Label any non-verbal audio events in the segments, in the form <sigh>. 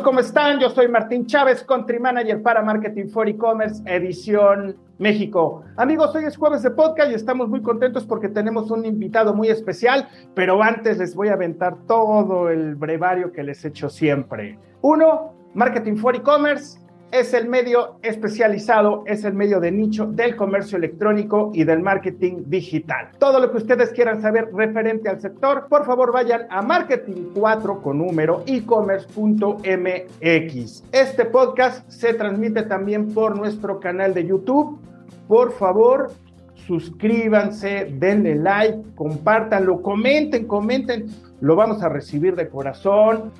¿Cómo están? Yo soy Martín Chávez, Country Manager para Marketing for E-Commerce, edición México. Amigos, hoy es jueves de podcast y estamos muy contentos porque tenemos un invitado muy especial, pero antes les voy a aventar todo el brevario que les echo siempre. Uno, Marketing for E-Commerce es el medio especializado, es el medio de nicho del comercio electrónico y del marketing digital. Todo lo que ustedes quieran saber referente al sector, por favor vayan a marketing4 con número e-commerce.mx. Este podcast se transmite también por nuestro canal de YouTube. Por favor, suscríbanse, denle like, compártanlo, comenten, comenten. Lo vamos a recibir de corazón.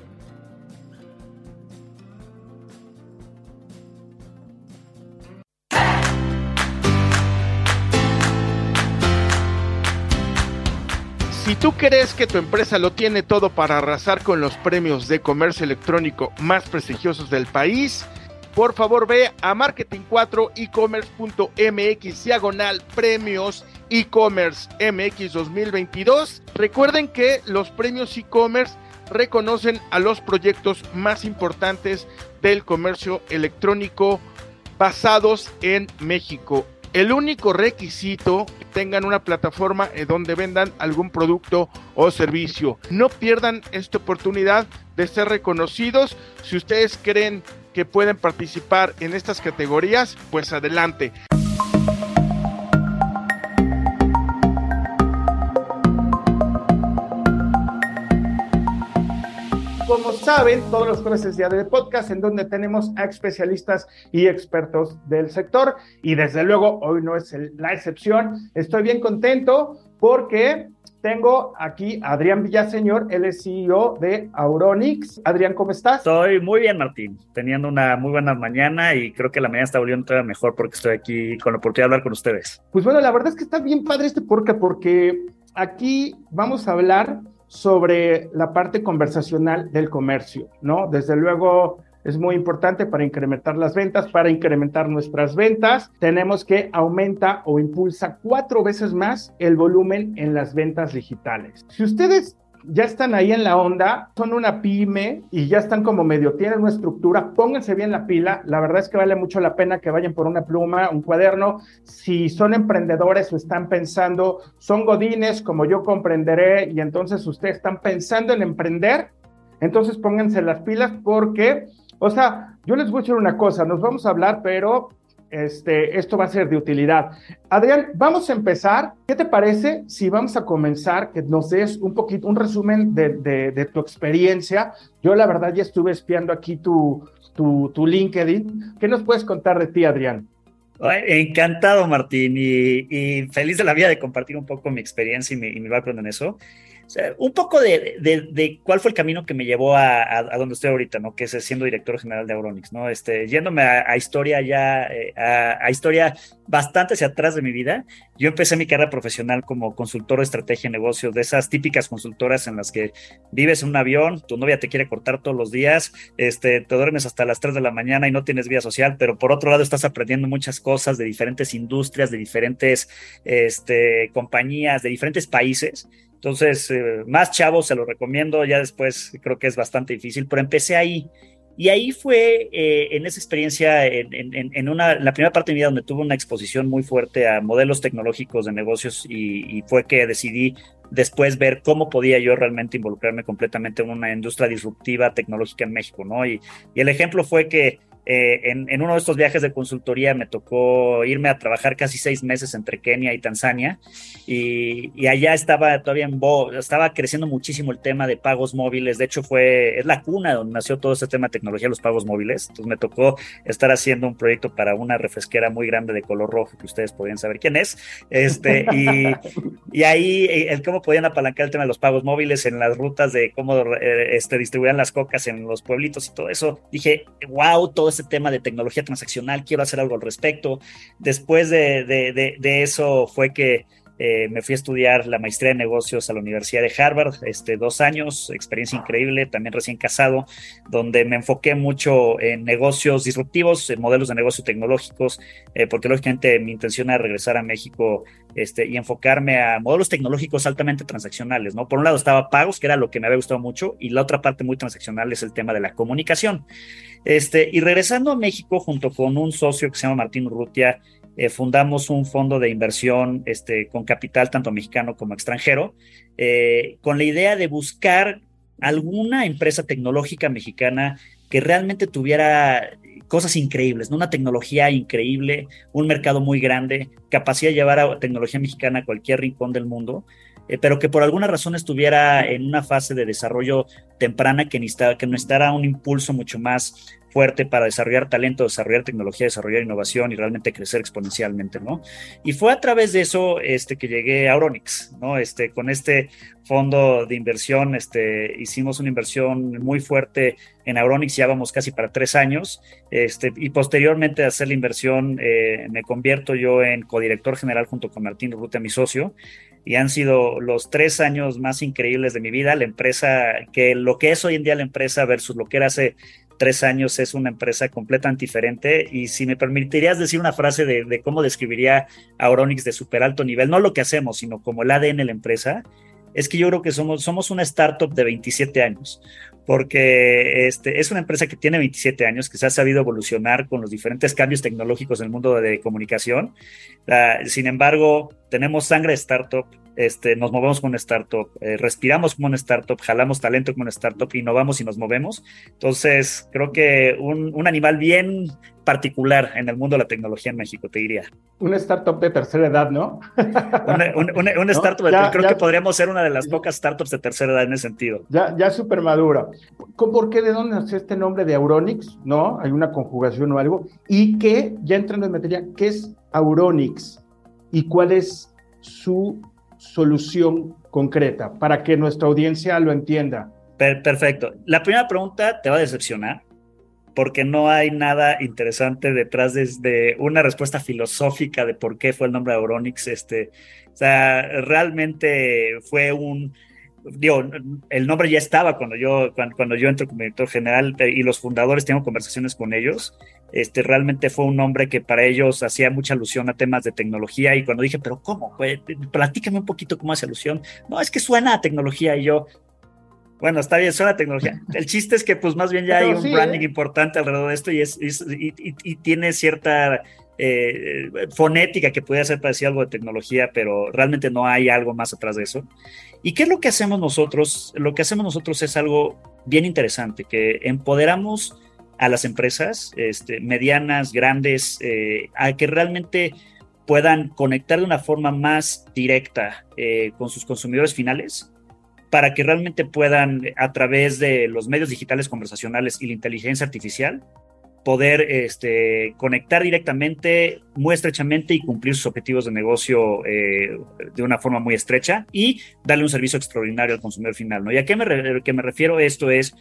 Si tú crees que tu empresa lo tiene todo para arrasar con los premios de comercio electrónico más prestigiosos del país, por favor ve a marketing4ecommerce.mx diagonal premios e-commerce MX 2022. Recuerden que los premios e-commerce reconocen a los proyectos más importantes del comercio electrónico basados en México. El único requisito tengan una plataforma en donde vendan algún producto o servicio. No pierdan esta oportunidad de ser reconocidos. Si ustedes creen que pueden participar en estas categorías, pues adelante. Saben, todos los jueves es día de podcast en donde tenemos a especialistas y expertos del sector y desde luego hoy no es la excepción. Estoy bien contento porque tengo aquí a Adrián Villaseñor, él es CEO de Auronix. Adrián, ¿cómo estás? Estoy muy bien, Martín, teniendo una muy buena mañana y creo que la mañana está volviendo todavía mejor porque estoy aquí con la oportunidad de hablar con ustedes. Pues bueno, la verdad es que está bien padre este podcast porque aquí vamos a hablar sobre la parte conversacional del comercio, ¿no? Desde luego es muy importante para incrementar las ventas, para incrementar nuestras ventas, tenemos que aumenta o impulsa cuatro veces más el volumen en las ventas digitales. Si ustedes ya están ahí en la onda, son una pyme y ya están como medio, tienen una estructura, pónganse bien la pila, la verdad es que vale mucho la pena que vayan por una pluma, un cuaderno, si son emprendedores o están pensando, son godines como yo comprenderé y entonces ustedes están pensando en emprender, entonces pónganse las pilas porque, o sea, yo les voy a decir una cosa, nos vamos a hablar, pero este, esto va a ser de utilidad. Adrián, vamos a empezar. ¿Qué te parece si vamos a comenzar, que nos des un poquito, un resumen de, tu experiencia? Yo la verdad ya estuve espiando aquí tu, tu, LinkedIn. ¿Qué nos puedes contar de ti, Adrián? Encantado, Martín, y, feliz de la vida de compartir un poco mi experiencia y mi, y mi background en eso un poco de, cuál fue el camino que me llevó a, donde estoy ahorita, ¿no? Que es siendo director general de Auronix, ¿no? Este, yéndome a, historia ya, eh, a, historia bastante hacia atrás de mi vida. Yo empecé mi carrera profesional como consultor de estrategia de negocios, de esas típicas consultoras en las que vives en un avión, tu novia te quiere cortar todos los días, este, te duermes hasta las 3 de la mañana y no tienes vida social, pero por otro lado estás aprendiendo muchas cosas de diferentes industrias, de diferentes este, compañías, de diferentes países entonces, eh, más chavos se lo recomiendo, ya después creo que es bastante difícil, pero empecé ahí. Y ahí fue eh, en esa experiencia, en, una, la primera parte de mi vida donde tuve una exposición muy fuerte a modelos tecnológicos de negocios y, fue que decidí después ver cómo podía yo realmente involucrarme completamente en una industria disruptiva tecnológica en México, ¿no? y el ejemplo fue que eh, en, uno de estos viajes de consultoría me tocó irme a trabajar casi seis meses entre Kenia y Tanzania y, allá estaba todavía en Bo, estaba creciendo muchísimo el tema de pagos móviles. De hecho, fue, es la cuna donde nació todo este tema de tecnología, los pagos móviles. Entonces me tocó estar haciendo un proyecto para una refresquera muy grande de color rojo que ustedes podrían saber quién es. Este, y, y ahí eh, el cómo podían apalancar el tema de los pagos móviles en las rutas de cómo eh, este, distribuían las cocas en los pueblitos y todo eso. Dije, wow, todo ese tema de tecnología transaccional, quiero hacer algo al respecto. Después de, eso fue que eh, me fui a estudiar la maestría de negocios a la Universidad de Harvard, este, dos años, experiencia increíble, también recién casado, donde me enfoqué mucho en negocios disruptivos, en modelos de negocio tecnológicos, eh, porque lógicamente mi intención era regresar a México este, y enfocarme a modelos tecnológicos altamente transaccionales, ¿no? Por un lado estaba pagos, que era lo que me había gustado mucho, y la otra parte muy transaccional es el tema de la comunicación. Este, y regresando a México junto con un socio que se llama Martín Urrutia, eh, fundamos un fondo de inversión este, con capital tanto mexicano como extranjero, eh, con la idea de buscar alguna empresa tecnológica mexicana que realmente tuviera cosas increíbles, una tecnología increíble, un mercado muy grande, capacidad de llevar a tecnología mexicana a cualquier rincón del mundo, eh, pero que por alguna razón estuviera en una fase de desarrollo temprana que necesitara, que necesitara un impulso mucho más fuerte para desarrollar talento, desarrollar tecnología, desarrollar innovación y realmente crecer exponencialmente, ¿no? Y fue a través de eso este, que llegué a Auronix, ¿no? Este, con este fondo de inversión, este, hicimos una inversión muy fuerte en Auronix, ya vamos casi para tres años, este, y posteriormente de hacer la inversión eh, me convierto yo en codirector general junto con Martín Ruta, mi socio, y han sido los tres años más increíbles de mi vida. La empresa, que lo que es hoy en día la empresa versus lo que era hace tres años es una empresa completamente diferente. Y si me permitirías decir una frase de, cómo describiría a Auronix de super alto nivel, no lo que hacemos, sino como el ADN de la empresa, es que yo creo que somos, somos una startup de 27 años, porque este, es una empresa que tiene 27 años, que se ha sabido evolucionar con los diferentes cambios tecnológicos en el mundo de comunicación. Uh, sin embargo, tenemos sangre de startup, este, nos movemos como una startup, eh, respiramos como una startup, jalamos talento como una startup, innovamos y nos movemos. Entonces, creo que un, un animal bien particular en el mundo de la tecnología en México, te diría. Una startup de tercera edad, ¿no? una, <laughs> startup, creo que podríamos ser una de las pocas startups de tercera edad en ese sentido. Ya, ya súper madura. ¿Por qué? ¿De dónde nace este nombre de Auronix? ¿No? Hay una conjugación o algo. Y que, ya entrando en materia, ¿qué es Auronix? ¿Y cuál es su solución concreta para que nuestra audiencia lo entienda? Perfecto. La primera pregunta te va a decepcionar porque no hay nada interesante detrás de, una respuesta filosófica de por qué fue el nombre de Auronix. Este, o sea, realmente fue un, digo, el nombre ya estaba cuando yo, cuando, yo entro como director general eh, y los fundadores tengo conversaciones con ellos. Este, realmente fue un nombre que para ellos hacía mucha alusión a temas de tecnología y cuando dije, pero ¿cómo? platícame un poquito cómo hace alusión. No, es que suena a tecnología y yo, bueno, está bien, suena a tecnología. <laughs> El chiste es que pues más bien ya hay un branding ¿eh? importante alrededor de esto y, es, y, tiene cierta eh, fonética que puede ser parecida algo de tecnología, pero realmente no hay algo más atrás de eso. ¿Y qué es lo que hacemos nosotros? Lo que hacemos nosotros es algo bien interesante, que empoderamos a las empresas este, medianas, grandes, eh, a que realmente puedan conectar de una forma más directa eh, con sus consumidores finales para que realmente puedan, a través de los medios digitales conversacionales y la inteligencia artificial, poder este, conectar directamente, muy estrechamente y cumplir sus objetivos de negocio eh, de una forma muy estrecha y darle un servicio extraordinario al consumidor final. ¿no? ¿Y a qué me, que me refiero esto? Es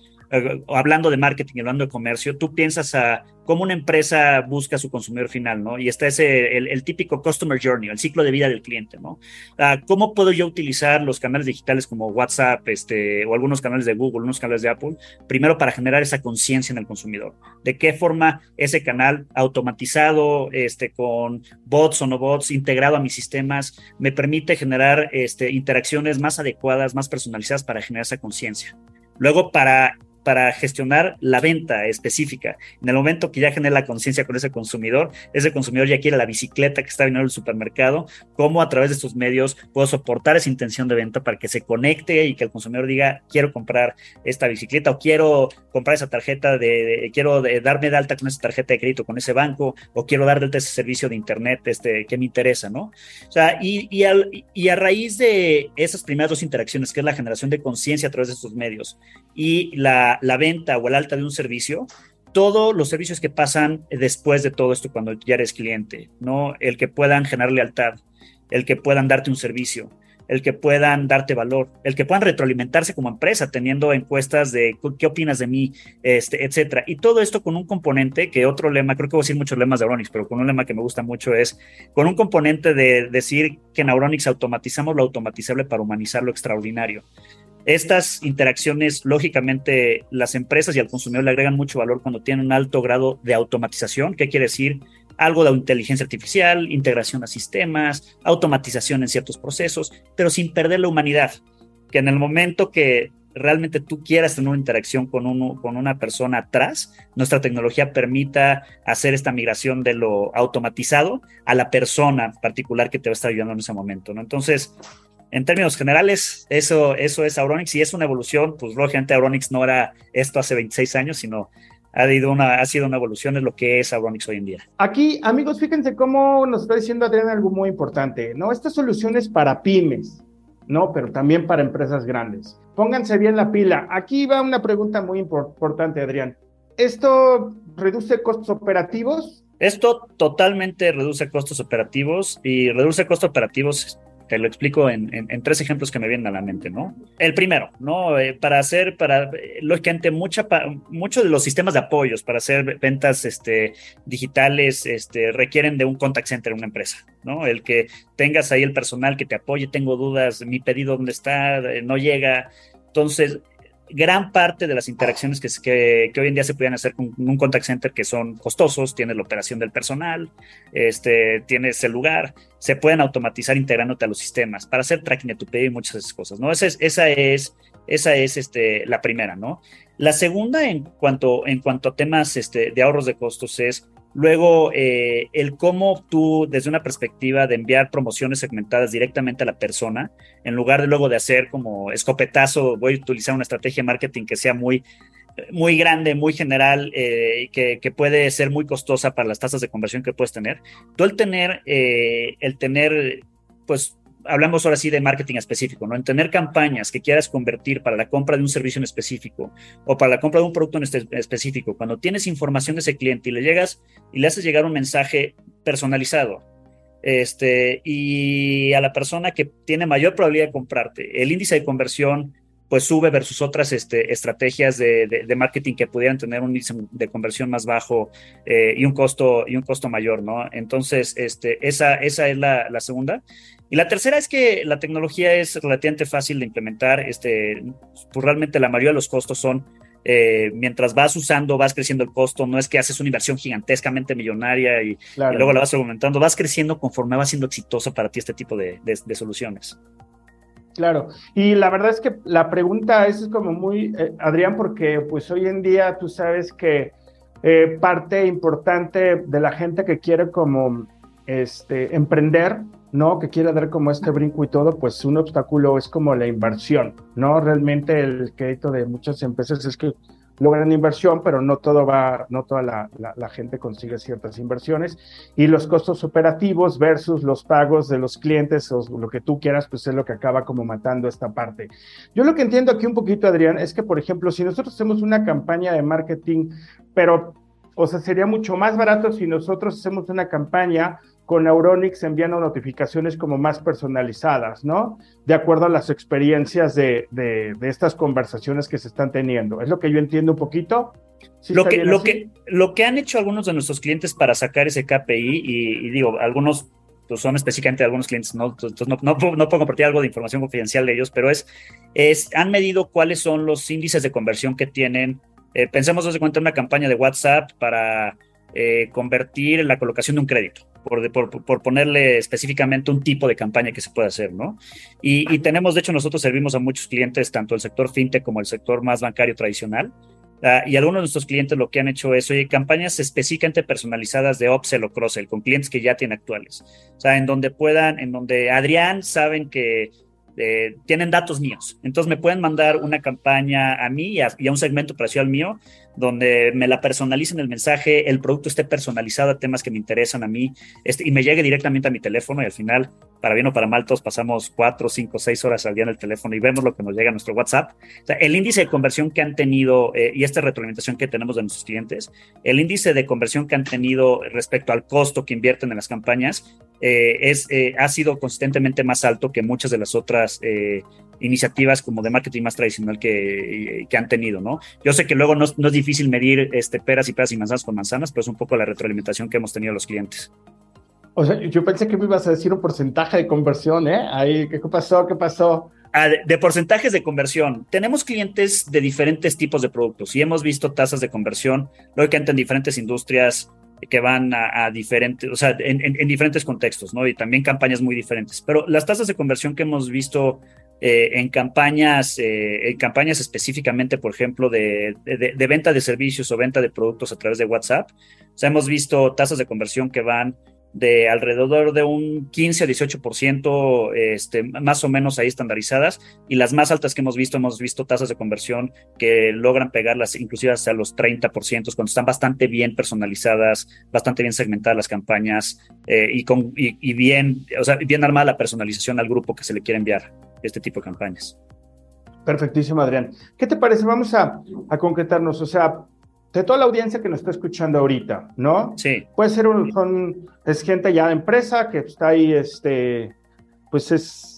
hablando de marketing, hablando de comercio, tú piensas a cómo una empresa busca a su consumidor final, ¿no? Y está ese, el, típico customer journey, el ciclo de vida del cliente, ¿no? Ah, ¿Cómo puedo yo utilizar los canales digitales como WhatsApp, este, o algunos canales de Google, unos canales de Apple, primero para generar esa conciencia en el consumidor? ¿De qué forma ese canal automatizado, este, con bots o no bots, integrado a mis sistemas, me permite generar este, interacciones más adecuadas, más personalizadas para generar esa conciencia? Luego, para para gestionar la venta específica. En el momento que ya genera conciencia con ese consumidor, ese consumidor ya quiere la bicicleta que está viniendo el supermercado, cómo a través de estos medios puedo soportar esa intención de venta para que se conecte y que el consumidor diga, quiero comprar esta bicicleta o quiero comprar esa tarjeta de, quiero darme de alta con esa tarjeta de crédito con ese banco o quiero dar de alta ese servicio de internet este, que me interesa, ¿no? O sea, y, y, y a raíz de esas primeras dos interacciones, que es la generación de conciencia a través de estos medios y la la, venta o el alta de un servicio, todos los servicios que pasan después de todo esto cuando ya eres cliente, ¿no? El que puedan generar lealtad, el que puedan darte un servicio, el que puedan darte valor, el que puedan retroalimentarse como empresa, teniendo encuestas de qué opinas de mí, este, etcétera. Y todo esto con un componente que otro lema, creo que voy a decir muchos lemas de Auronix, pero con un lema que me gusta mucho es con un componente de decir que en Auronix automatizamos lo automatizable para humanizar lo extraordinario. Estas interacciones, lógicamente, las empresas y al consumidor le agregan mucho valor cuando tienen un alto grado de automatización. ¿Qué quiere decir? Algo de inteligencia artificial, integración a sistemas, automatización en ciertos procesos, pero sin perder la humanidad. Que en el momento que realmente tú quieras tener una interacción con, uno, con una persona atrás, nuestra tecnología permita hacer esta migración de lo automatizado a la persona particular que te va a estar ayudando en ese momento. ¿no? Entonces, en términos generales, eso, eso es Auronix y es una evolución, pues lógicamente Auronix no era esto hace 26 años, sino ha, ido una, ha sido una evolución en lo que es Auronix hoy en día. Aquí, amigos, fíjense cómo nos está diciendo Adrián algo muy importante, ¿no? Estas soluciones para pymes, ¿no? Pero también para empresas grandes. Pónganse bien la pila. Aquí va una pregunta muy importante, Adrián. ¿Esto reduce costos operativos? Esto totalmente reduce costos operativos y reduce costos operativos te lo explico en, tres ejemplos que me vienen a la mente, ¿no? El primero, ¿no? Eh, para hacer, para, eh, lógicamente, mucha, muchos de los sistemas de apoyos para hacer ventas este, digitales este, requieren de un contact center en una empresa, ¿no? El que tengas ahí el personal que te apoye, tengo dudas, mi pedido dónde está, eh, no llega. Entonces, gran parte de las interacciones que, que, hoy en día se pueden hacer con un contact center que son costosos, tienes la operación del personal, este, tienes el lugar, se pueden automatizar integrándote a los sistemas para hacer tracking de tu pedido y muchas de esas cosas, ¿no? Esa es, esa es, esa es este, la primera, ¿no? La segunda en cuanto, en cuanto a temas este, de ahorros de costos es Luego, eh, el cómo tú, desde una perspectiva de enviar promociones segmentadas directamente a la persona, en lugar de luego de hacer como escopetazo, voy a utilizar una estrategia de marketing que sea muy, muy grande, muy general, eh, que, que, puede ser muy costosa para las tasas de conversión que puedes tener. Tú el tener, eh, el tener, pues hablamos ahora sí de marketing específico, ¿no? En tener campañas que quieras convertir para la compra de un servicio en específico o para la compra de un producto en específico, cuando tienes información de ese cliente y le llegas y le haces llegar un mensaje personalizado, este, y a la persona que tiene mayor probabilidad de comprarte, el índice de conversión pues sube versus otras este, estrategias de, de, marketing que pudieran tener un índice de conversión más bajo eh, y un costo y un costo mayor, ¿no? Entonces, este, esa, esa es la, la, segunda. Y la tercera es que la tecnología es relativamente fácil de implementar. Este, pues realmente la mayoría de los costos son eh, mientras vas usando, vas creciendo el costo, no es que haces una inversión gigantescamente millonaria y, luego la vas aumentando, vas creciendo conforme va siendo exitosa para ti este tipo de, de soluciones. Claro, y la verdad es que la pregunta es como muy, eh, Adrián, porque pues hoy en día tú sabes que eh, parte importante de la gente que quiere como este, emprender, ¿no? Que quiere dar como este brinco y todo, pues un obstáculo es como la inversión, ¿no? Realmente el crédito de muchas empresas es que logran inversión, pero no todo va, no toda la, la, gente consigue ciertas inversiones y los costos operativos versus los pagos de los clientes o lo que tú quieras, pues es lo que acaba como matando esta parte. Yo lo que entiendo aquí un poquito, Adrián, es que, por ejemplo, si nosotros hacemos una campaña de marketing, pero, o sea, sería mucho más barato si nosotros hacemos una campaña con Auronix enviando notificaciones como más personalizadas, ¿no? De acuerdo a las experiencias de, de, estas conversaciones que se están teniendo. Es lo que yo entiendo un poquito. lo, que, lo, que, lo que han hecho algunos de nuestros clientes para sacar ese KPI, y, digo, algunos pues son específicamente algunos clientes, ¿no? Entonces no, no, no, puedo compartir algo de información confidencial de ellos, pero es, es han medido cuáles son los índices de conversión que tienen. Eh, pensemos, desde cuenta, una campaña de WhatsApp para eh, convertir en la colocación de un crédito por, ponerle específicamente un tipo de campaña que se puede hacer, ¿no? Y, tenemos, de hecho, nosotros servimos a muchos clientes, tanto el sector fintech como el sector más bancario tradicional. Ah, y algunos de nuestros clientes lo que han hecho es, oye, campañas específicamente personalizadas de upsell o cross-sell con clientes que ya tienen actuales. O sea, en donde puedan, en donde Adrián saben que eh, tienen datos míos. Entonces me pueden mandar una campaña a mí y a, un segmento parecido al mío donde me la personalicen el mensaje, el producto esté personalizado a temas que me interesan a mí este, y me llegue directamente a mi teléfono y al final, para bien o para mal, todos pasamos cuatro, cinco, seis horas al día en el teléfono y vemos lo que nos llega a nuestro WhatsApp. O sea, el índice de conversión que han tenido eh, y esta retroalimentación que tenemos de nuestros clientes, el índice de conversión que han tenido respecto al costo que invierten en las campañas eh, es, eh, ha sido consistentemente más alto que muchas de las otras eh, iniciativas como de marketing más tradicional que, que han tenido, ¿no? Yo sé que luego no, no, es difícil medir este, peras y peras y manzanas con manzanas, pero es un poco la retroalimentación que hemos tenido los clientes. O sea, yo pensé que me ibas a decir un porcentaje de conversión, ¿eh? Ahí, ¿qué pasó? ¿Qué pasó? Ah, de, de, porcentajes de conversión. Tenemos clientes de diferentes tipos de productos y hemos visto tasas de conversión, lógicamente en diferentes industrias, que van a, diferentes, o sea, en, en, en, diferentes contextos, ¿no? Y también campañas muy diferentes. Pero las tasas de conversión que hemos visto eh, en campañas, eh, en campañas específicamente, por ejemplo, de, de, venta de servicios o venta de productos a través de WhatsApp, o sea, hemos visto tasas de conversión que van de alrededor de un 15 a 18%, este, más o menos ahí estandarizadas, y las más altas que hemos visto, hemos visto tasas de conversión que logran pegarlas inclusive hasta los 30%, cuando están bastante bien personalizadas, bastante bien segmentadas las campañas eh, y, con, y, bien, o sea, bien armada la personalización al grupo que se le quiere enviar este tipo de campañas. Perfectísimo, Adrián. ¿Qué te parece? Vamos a, a concretarnos, o sea, de toda la audiencia que nos está escuchando ahorita, ¿no? Sí. Puede ser un, son, es gente ya de empresa que está ahí, este, pues es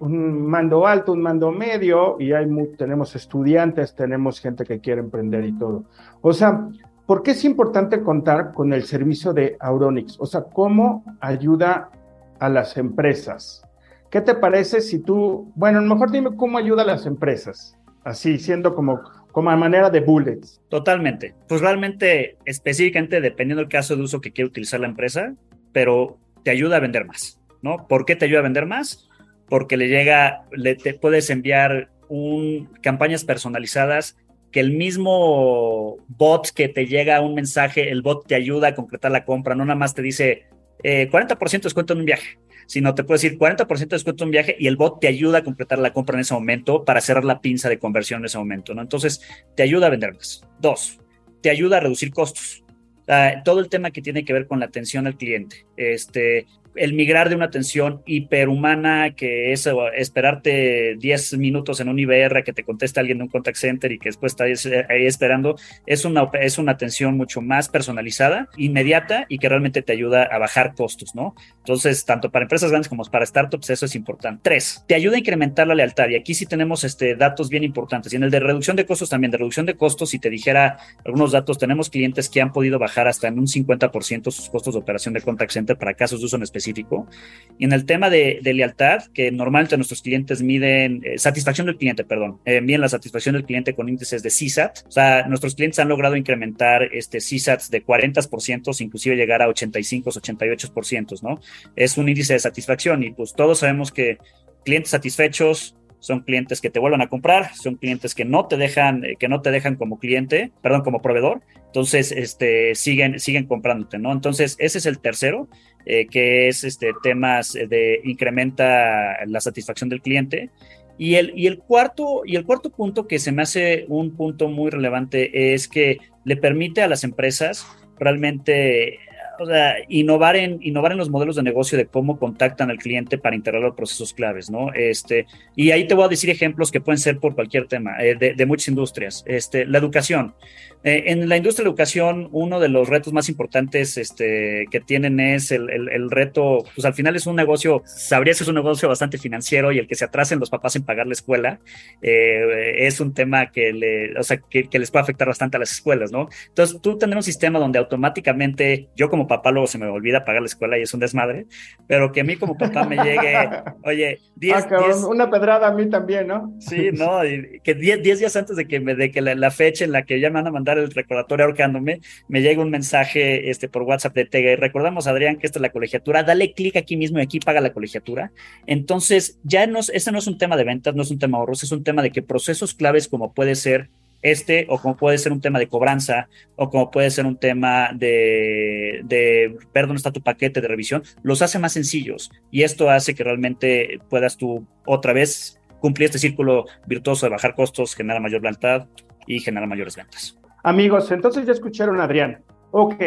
un mando alto, un mando medio, y hay muy, tenemos estudiantes, tenemos gente que quiere emprender y todo. O sea, ¿por qué es importante contar con el servicio de Auronix? O sea, ¿cómo ayuda a las empresas? ¿Qué te parece si tú, bueno, mejor dime cómo ayuda a las empresas, así siendo como como a manera de bullets. Totalmente. Pues realmente, específicamente, dependiendo del caso de uso que quiere utilizar la empresa, pero te ayuda a vender más, ¿no? ¿Por qué te ayuda a vender más? Porque le llega, le puedes enviar un, campañas personalizadas que el mismo bot que te llega un mensaje, el bot te ayuda a concretar la compra, no nada más te dice eh, 40% descuento en un viaje, sino te puede decir 40% de descuento en un viaje y el bot te ayuda a completar la compra en ese momento para cerrar la pinza de conversión en ese momento, ¿no? Entonces, te ayuda a vender más. Dos, te ayuda a reducir costos. Uh, todo el tema que tiene que ver con la atención al cliente. Este, el migrar de una atención hiperhumana, que es esperarte 10 minutos en un IBR, que te conteste alguien de un contact center y que después está ahí esperando, es una, es una atención mucho más personalizada, inmediata y que realmente te ayuda a bajar costos, ¿no? Entonces, tanto para empresas grandes como para startups, eso es importante. Tres, te ayuda a incrementar la lealtad. Y aquí sí tenemos este, datos bien importantes. Y en el de reducción de costos también, de reducción de costos, si te dijera algunos datos, tenemos clientes que han podido bajar hasta en un 50% sus costos de operación de contact center para casos de uso en específico. Y en el tema de, de lealtad, que normalmente nuestros clientes miden, eh, satisfacción del cliente, perdón, eh, miden la satisfacción del cliente con índices de CSAT. O sea, nuestros clientes han logrado incrementar este CSAT de 40%, inclusive llegar a 85, 88%, ¿no? Es un índice de satisfacción y pues todos sabemos que clientes satisfechos son clientes que te vuelvan a comprar, son clientes que no te dejan, que no te dejan como cliente, perdón, como proveedor, entonces este, siguen, siguen comprándote, ¿no? Entonces, ese es el tercero, eh, que es este, temas de incrementa la satisfacción del cliente. Y el, y, el cuarto, y el cuarto punto que se me hace un punto muy relevante es que le permite a las empresas realmente o sea, innovar en, innovar en los modelos de negocio de cómo contactan al cliente para integrar los procesos claves, ¿no? Este, y ahí te voy a decir ejemplos que pueden ser por cualquier tema, eh, de, de, muchas industrias. Este, la educación. Eh, en la industria de la educación, uno de los retos más importantes este, que tienen es el, el, el, reto, pues al final es un negocio, sabrías que es un negocio bastante financiero y el que se atrasen los papás en pagar la escuela eh, es un tema que, le, o sea, que, que les puede afectar bastante a las escuelas, ¿no? Entonces, tú tener un sistema donde automáticamente yo como papá luego se me olvida pagar la escuela y es un desmadre, pero que a mí como papá me llegue, <laughs> oye, 10 ah, una pedrada a mí también, ¿no? Sí, no, y que 10 días antes de que, me, de que la, la, fecha en la que ya me van a mandar el recordatorio ahorcándome, me llega un mensaje este, por WhatsApp de Tega y recordamos, Adrián, que esta es la colegiatura, dale clic aquí mismo y aquí paga la colegiatura. Entonces, ya no, este no es un tema de ventas, no es un tema de ahorros, es un tema de que procesos claves como puede ser este, o como puede ser un tema de cobranza, o como puede ser un tema de, de ver dónde está tu paquete de revisión, los hace más sencillos. Y esto hace que realmente puedas tú otra vez cumplir este círculo virtuoso de bajar costos, generar mayor lealtad y generar mayores ventas. Amigos, entonces ya escucharon a Adrián. Ok,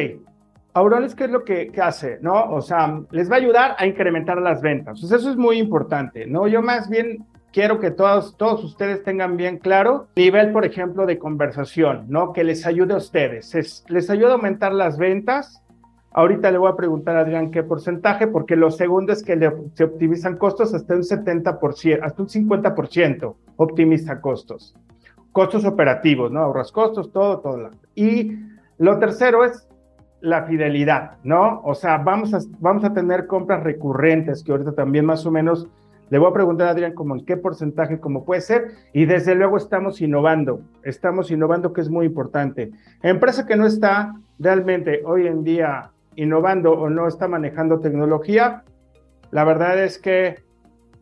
Aurones, ¿qué es lo que, que, hace? ¿No? O sea, les va a ayudar a incrementar las ventas. Pues eso es muy importante, ¿no? Yo más bien quiero que todos, todos ustedes tengan bien claro nivel, por ejemplo, de conversación, ¿no? Que les ayude a ustedes. Es, les ayuda a aumentar las ventas Ahorita le voy a preguntar a Adrián qué porcentaje, porque lo segundo es que se optimizan costos hasta un 70%, hasta un 50% optimiza costos. Costos operativos, ¿no? Ahorras costos, todo, todo. Y lo tercero es la fidelidad, ¿no? O sea, vamos a, vamos a tener compras recurrentes, que ahorita también más o menos le voy a preguntar a Adrián como en qué porcentaje, cómo puede ser, y desde luego estamos innovando, estamos innovando que es muy importante. Empresa que no está realmente hoy en día innovando o no está manejando tecnología, la verdad es que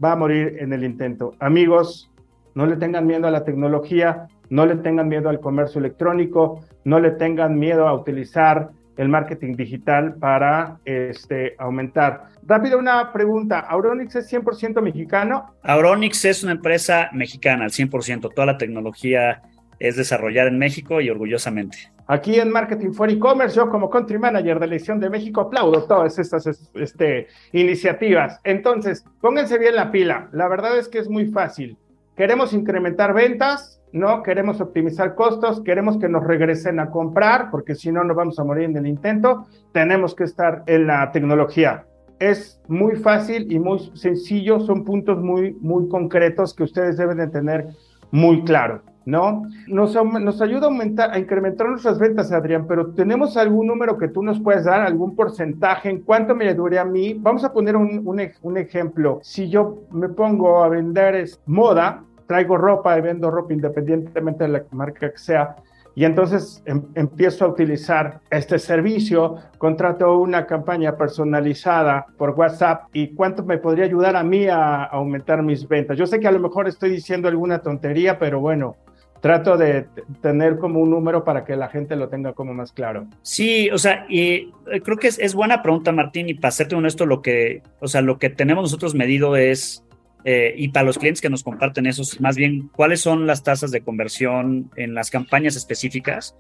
va a morir en el intento. Amigos, no le tengan miedo a la tecnología, no le tengan miedo al comercio electrónico, no le tengan miedo a utilizar el marketing digital para este, aumentar. Rápido una pregunta, ¿Auronix es 100% mexicano? Auronix es una empresa mexicana al 100%, toda la tecnología es desarrollada en México y orgullosamente. Aquí en Marketing for E-Commerce, yo como Country Manager de la edición de México aplaudo todas estas este, iniciativas. Entonces, pónganse bien la pila. La verdad es que es muy fácil. Queremos incrementar ventas, no queremos optimizar costos, queremos que nos regresen a comprar, porque si no, nos vamos a morir en el intento. Tenemos que estar en la tecnología. Es muy fácil y muy sencillo, son puntos muy, muy concretos que ustedes deben de tener muy claro, ¿no? Nos, nos ayuda a, aumentar, a incrementar nuestras ventas, Adrián, pero ¿tenemos algún número que tú nos puedes dar, algún porcentaje? ¿En cuánto me ayudaría a mí? Vamos a poner un, un, un ejemplo. Si yo me pongo a vender es, moda, traigo ropa y vendo ropa independientemente de la marca que sea. Y entonces em, empiezo a utilizar este servicio, contrato una campaña personalizada por WhatsApp y cuánto me podría ayudar a mí a, aumentar mis ventas. Yo sé que a lo mejor estoy diciendo alguna tontería, pero bueno, trato de tener como un número para que la gente lo tenga como más claro. Sí, o sea, y eh, creo que es, es buena pregunta, Martín, y para serte honesto, lo que, o sea, lo que tenemos nosotros medido es eh, y para los clientes que nos comparten esos, más bien, ¿cuáles son las tasas de conversión en las campañas específicas?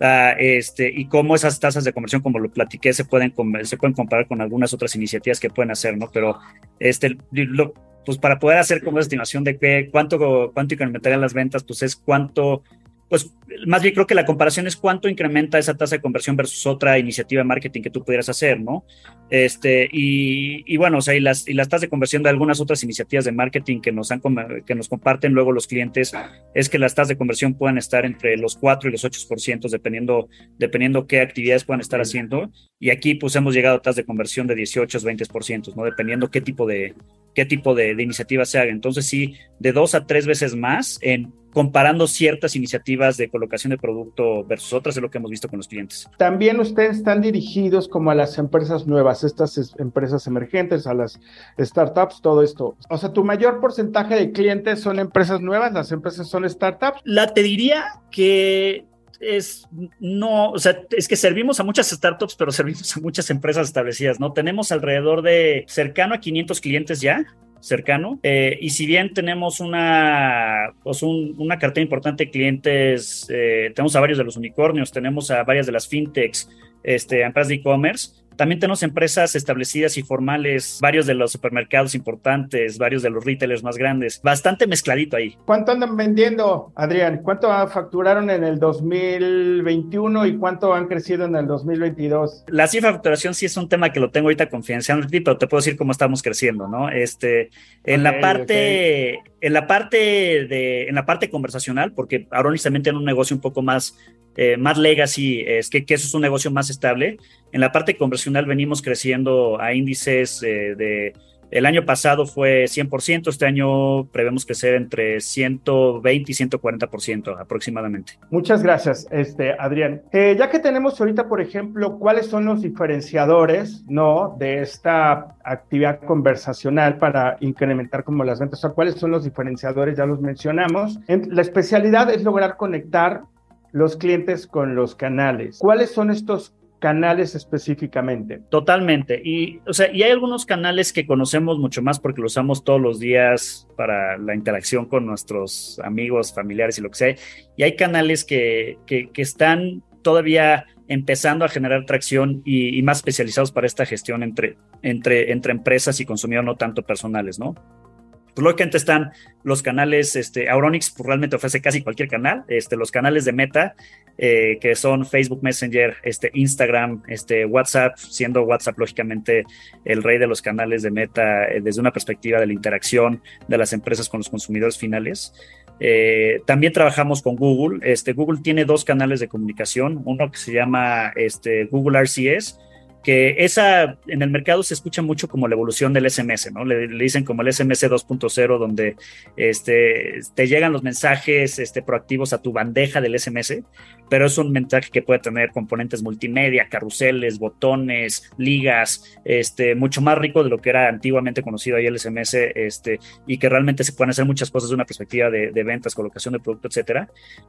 Ah, este, y cómo esas tasas de conversión, como lo platiqué, se pueden, se pueden comparar con algunas otras iniciativas que pueden hacer, ¿no? Pero este, pues para poder hacer como estimación de qué, cuánto, cuánto incrementarían las ventas, pues es cuánto pues más bien creo que la comparación es cuánto incrementa esa tasa de conversión versus otra iniciativa de marketing que tú pudieras hacer, ¿no? Este, y, bueno, o sea, y las, y las tasas de conversión de algunas otras iniciativas de marketing que nos, han, que nos comparten luego los clientes es que las tasas de conversión puedan estar entre los 4 y los 8%, dependiendo, dependiendo qué actividades puedan estar haciendo. Y aquí pues hemos llegado a tasas de conversión de 18 20%, ¿no? Dependiendo qué tipo de, qué tipo de, de iniciativa se haga. Entonces sí, de dos a tres veces más en comparando ciertas iniciativas de colocación de producto versus otras de lo que hemos visto con los clientes. También ustedes están dirigidos como a las empresas nuevas, estas empresas emergentes, a las startups, todo esto. O sea, tu mayor porcentaje de clientes son empresas nuevas, las empresas son startups. La te diría que es no, o sea, es que servimos a muchas startups, pero servimos a muchas empresas establecidas, ¿no? Tenemos alrededor de cercano a 500 clientes ya cercano. Eh, y si bien tenemos una, pues una cartera importante de clientes, eh, tenemos a varios de los unicornios, tenemos a varias de las fintechs, este, empresas de e-commerce, también tenemos empresas establecidas y formales, varios de los supermercados importantes, varios de los retailers más grandes, bastante mezcladito ahí. ¿Cuánto andan vendiendo, Adrián? ¿Cuánto facturaron en el 2021 y cuánto han crecido en el 2022? La cifra de facturación sí es un tema que lo tengo ahorita confidencial, pero te puedo decir cómo estamos creciendo, ¿no? Este, en la parte, en la parte de, en la parte conversacional, porque Aronis también tiene un negocio un poco más eh, más legacy, es que, que, eso es un negocio más estable. En la parte conversional venimos creciendo a índices eh, de... El año pasado fue 100%, este año prevemos crecer entre 120 y 140% aproximadamente. Muchas gracias, este, Adrián. Eh, ya que tenemos ahorita, por ejemplo, cuáles son los diferenciadores ¿no? de esta actividad conversacional para incrementar como las ventas, o sea, cuáles son los diferenciadores, ya los mencionamos. la especialidad es lograr conectar los clientes con los canales. ¿Cuáles son estos canales específicamente? Totalmente. Y, o sea, y hay algunos canales que conocemos mucho más porque los usamos todos los días para la interacción con nuestros amigos, familiares y lo que sea. Y hay canales que, que, están todavía empezando a generar tracción y, más especializados para esta gestión entre, entre, entre empresas y consumidores, no tanto personales, ¿no? Pues lógicamente están los canales, este, Auronix pues, realmente ofrece casi cualquier canal, este, los canales de Meta, eh, que son Facebook Messenger, este, Instagram, este, WhatsApp, siendo WhatsApp lógicamente el rey de los canales de Meta eh, desde una perspectiva de la interacción de las empresas con los consumidores finales. Eh, también trabajamos con Google. Este, Google tiene dos canales de comunicación, uno que se llama este, Google RCS, que esa en el mercado se escucha mucho como la evolución del SMS, ¿no? Le, dicen como el SMS 2.0, donde este, te llegan los mensajes este, proactivos a tu bandeja del SMS, pero es un mensaje que puede tener componentes multimedia, carruseles, botones, ligas, este, mucho más rico de lo que era antiguamente conocido ahí el SMS, este, y que realmente se pueden hacer muchas cosas de una perspectiva de, ventas, colocación de producto, etcétera.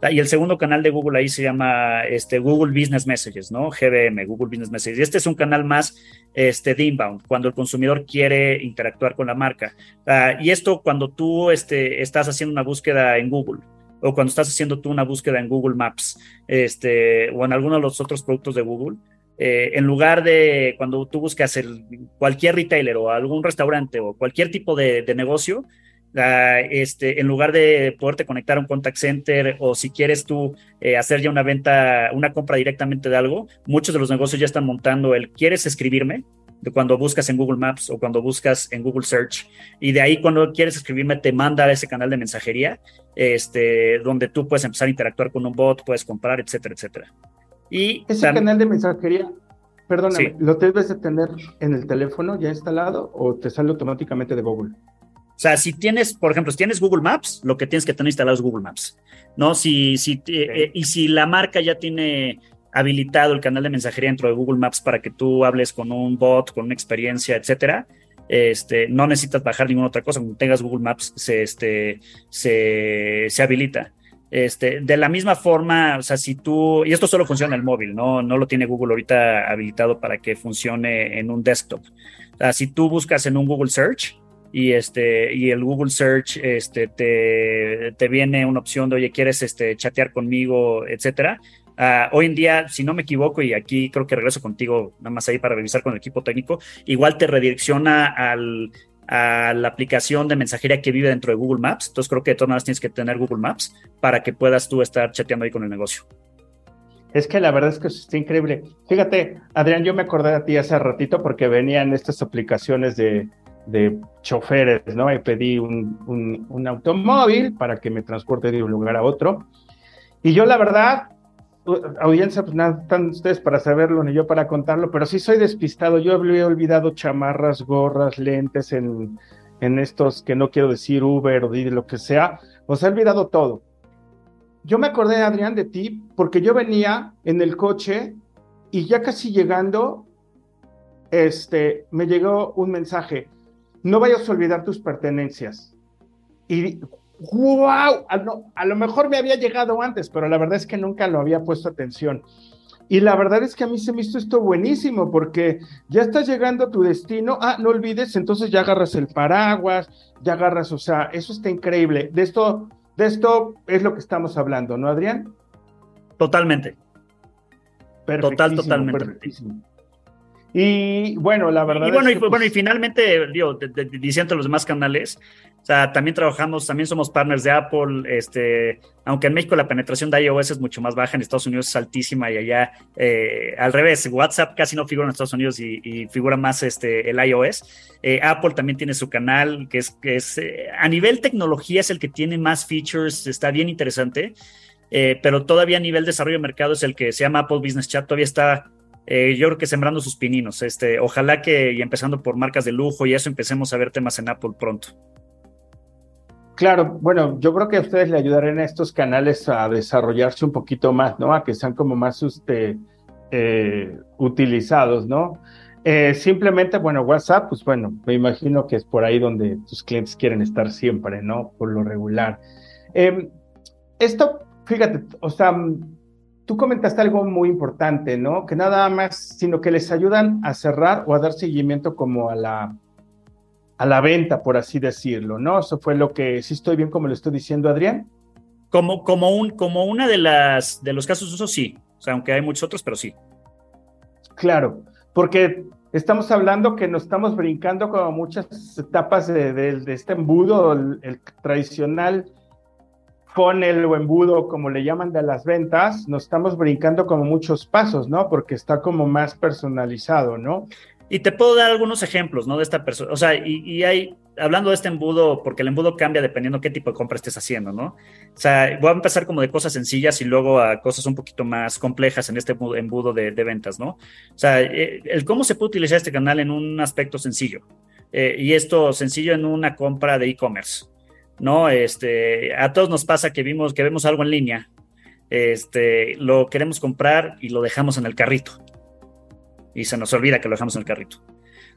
Y el segundo canal de Google ahí se llama este, Google Business Messages, ¿no? GBM, Google Business Messages. Y este es un canal más este, de inbound, cuando el consumidor quiere interactuar con la marca. Ah, y esto cuando tú este, estás haciendo una búsqueda en Google o cuando estás haciendo tú una búsqueda en Google Maps este, o en alguno de los otros productos de Google. Eh, en lugar de cuando tú buscas el, cualquier retailer o algún restaurante o cualquier tipo de, negocio, este, en lugar de poderte conectar a un contact center o si quieres tú eh, hacer ya una venta, una compra directamente de algo, muchos de los negocios ya están montando el ¿quieres escribirme? de cuando buscas en Google Maps o cuando buscas en Google Search. Y de ahí cuando quieres escribirme te manda a ese canal de mensajería, este, donde tú puedes empezar a interactuar con un bot, puedes comprar, etcétera, etcétera. Y ese canal de mensajería, perdóname, ¿lo debes de tener en el teléfono ya instalado o te sale automáticamente de Google? O sea, si tienes, por ejemplo, si tienes Google Maps, lo que tienes que tener instalado es Google Maps, ¿no? Si, si, eh, y si la marca ya tiene habilitado el canal de mensajería dentro de Google Maps para que tú hables con un bot, con una experiencia, etcétera, este, no necesitas bajar ninguna otra cosa. Cuando tengas Google Maps, se, este, se, se habilita. Este, de la misma forma, o sea, si tú, y esto solo funciona en el móvil, ¿no? No lo tiene Google ahorita habilitado para que funcione en un desktop. O sea, si tú buscas en un Google Search, y este y el Google Search este te, te viene una opción de oye quieres este chatear conmigo etcétera Ah, hoy en día, si no me equivoco, y aquí creo que regreso contigo nada más ahí para revisar con el equipo técnico, igual te redirecciona al, a la aplicación de mensajería que vive dentro de Google Maps. Entonces creo que de todas maneras tienes que tener Google Maps para que puedas tú estar chateando ahí con el negocio. Es que la verdad es que está increíble. Fíjate, Adrián, yo me acordé de ti hace ratito porque venían estas aplicaciones de, de choferes, ¿no? Y pedí un, un, un, automóvil para que me transporte de un lugar a otro. Y yo la verdad audiencia, pues nada, están ustedes para saberlo ni yo para contarlo, pero sí soy despistado. Yo he olvidado chamarras, gorras, lentes en, en estos que no quiero decir Uber o lo que sea. Os he olvidado todo. Yo me acordé, Adrián, de ti porque yo venía en el coche y ya casi llegando, este, me llegó un mensaje. No vayas a olvidar tus pertenencias. Y wow, a, lo mejor me había llegado antes, pero la verdad es que nunca lo había puesto atención. Y la verdad es que a mí se me hizo esto buenísimo porque ya estás llegando a tu destino. Ah, no olvides, entonces ya agarras el paraguas, ya agarras, o sea, eso está increíble. De esto, de esto es lo que estamos hablando, ¿no, Adrián? Totalmente. Total, totalmente. Y bueno, la verdad. Y, bueno, y, bueno, y pues finalmente, digo, diciendo los demás canales, o sea, también trabajamos, también somos partners de Apple, este, aunque en México la penetración de iOS es mucho más baja, en Estados Unidos es altísima y allá eh, al revés, WhatsApp casi no figura en Estados Unidos y, figura más este, el iOS. Eh, Apple también tiene su canal, que es, que es eh, a nivel tecnología es el que tiene más features, está bien interesante, pero todavía a nivel desarrollo de mercado es el que se llama Apple Business Chat, todavía está eh, yo creo que sembrando sus pininos. Este, ojalá que, y empezando por marcas de lujo y eso, empecemos a ver temas en Apple pronto. Claro, bueno, yo creo que a ustedes le ayudarán a estos canales a desarrollarse un poquito más, ¿no? A que sean como más este, eh, utilizados, ¿no? Eh, simplemente, bueno, WhatsApp, pues bueno, me imagino que es por ahí donde tus clientes quieren estar siempre, ¿no? Por lo regular. Em, esto, fíjate, o sea, Tú comentaste algo muy importante, ¿no? Que nada más, sino que les ayudan a cerrar o a dar seguimiento como a la, a la venta, por así decirlo, ¿no? Eso fue lo que, si estoy bien como lo estoy diciendo, Adrián. Como, como, un, como una de las de los casos de uso, sí. O sea, aunque hay muchos otros, pero sí. Claro, porque estamos hablando que nos estamos brincando como muchas etapas de, este embudo, el, tradicional funnel o embudo, como le llaman de las ventas, nos estamos brincando como muchos pasos, ¿no? Porque está como más personalizado, ¿no? Y te puedo dar algunos ejemplos, ¿no? De esta persona. O sea, y, hay, hablando de este embudo, porque el embudo cambia dependiendo qué tipo de compra estés haciendo, ¿no? O sea, voy a empezar como de cosas sencillas y luego a cosas un poquito más complejas en este embudo de, ventas, ¿no? O sea, eh, el cómo se puede utilizar este canal en un aspecto sencillo. Eh, y esto sencillo en una compra de e-commerce, ¿no? Este, a todos nos pasa que vimos, que vemos algo en línea, este, lo queremos comprar y lo dejamos en el carrito y se nos olvida que lo dejamos en el carrito.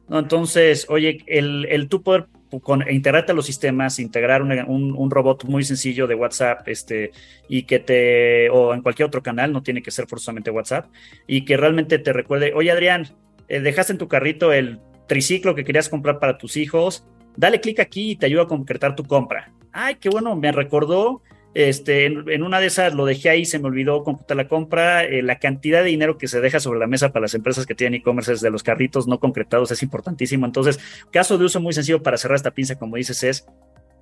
¿No? Entonces, oye, el, el tú poder con, integrarte a los sistemas, integrar un, robot muy sencillo de WhatsApp, este, y que te, o en cualquier otro canal, no tiene que ser forzosamente WhatsApp, y que realmente te recuerde, oye Adrián, eh, dejaste en tu carrito el triciclo que querías comprar para tus hijos, dale clic aquí y te ayuda a concretar tu compra. Ay, qué bueno, me recordó este, en, una de esas lo dejé ahí, se me olvidó computar la compra. Eh, la cantidad de dinero que se deja sobre la mesa para las empresas que tienen e-commerce de los carritos no concretados es importantísimo. Entonces, caso de uso muy sencillo para cerrar esta pinza, como dices, es